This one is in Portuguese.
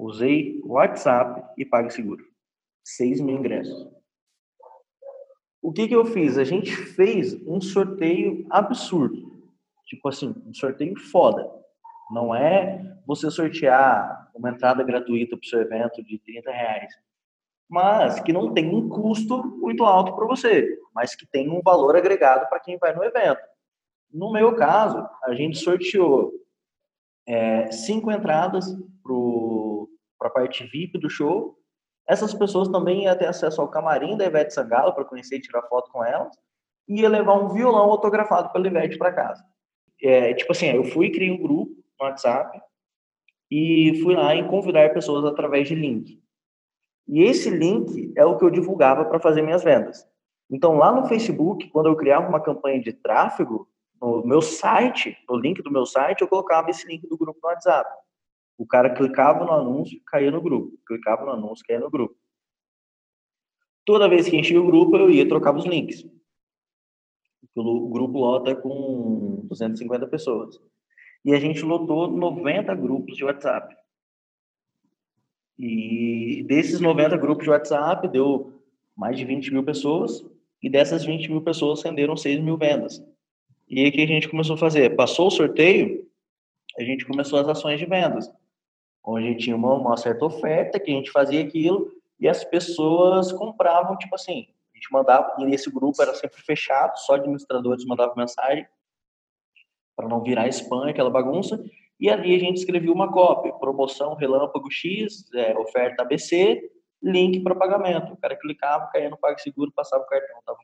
Usei WhatsApp e PagSeguro. 6 mil ingressos. O que, que eu fiz? A gente fez um sorteio absurdo. Tipo assim, um sorteio foda. Não é você sortear uma entrada gratuita para o seu evento de 30 reais, mas que não tem um custo muito alto para você, mas que tem um valor agregado para quem vai no evento. No meu caso, a gente sorteou é, cinco entradas para a parte VIP do show. Essas pessoas também iam ter acesso ao camarim da Ivete Sangalo para conhecer e tirar foto com elas. E ia levar um violão autografado pela Ivete para casa. É, tipo assim, eu fui criei um grupo no WhatsApp e fui lá em convidar pessoas através de link. E esse link é o que eu divulgava para fazer minhas vendas. Então, lá no Facebook, quando eu criava uma campanha de tráfego, no meu site, no link do meu site, eu colocava esse link do grupo no WhatsApp. O cara clicava no anúncio, caía no grupo. Clicava no anúncio, caía no grupo. Toda vez que enchia o grupo, eu ia trocar os links. O grupo lota com 250 pessoas. E a gente lotou 90 grupos de WhatsApp. E desses 90 grupos de WhatsApp, deu mais de 20 mil pessoas. E dessas 20 mil pessoas renderam 6 mil vendas. E o que a gente começou a fazer? Passou o sorteio, a gente começou as ações de vendas, onde tinha uma, uma certa oferta, que a gente fazia aquilo, e as pessoas compravam, tipo assim, a gente mandava, e nesse grupo era sempre fechado, só administradores mandavam mensagem, para não virar spam, aquela bagunça, e ali a gente escrevia uma cópia, promoção Relâmpago X, é, oferta ABC, link para pagamento. O cara clicava, caía no PagSeguro, passava o cartão, estava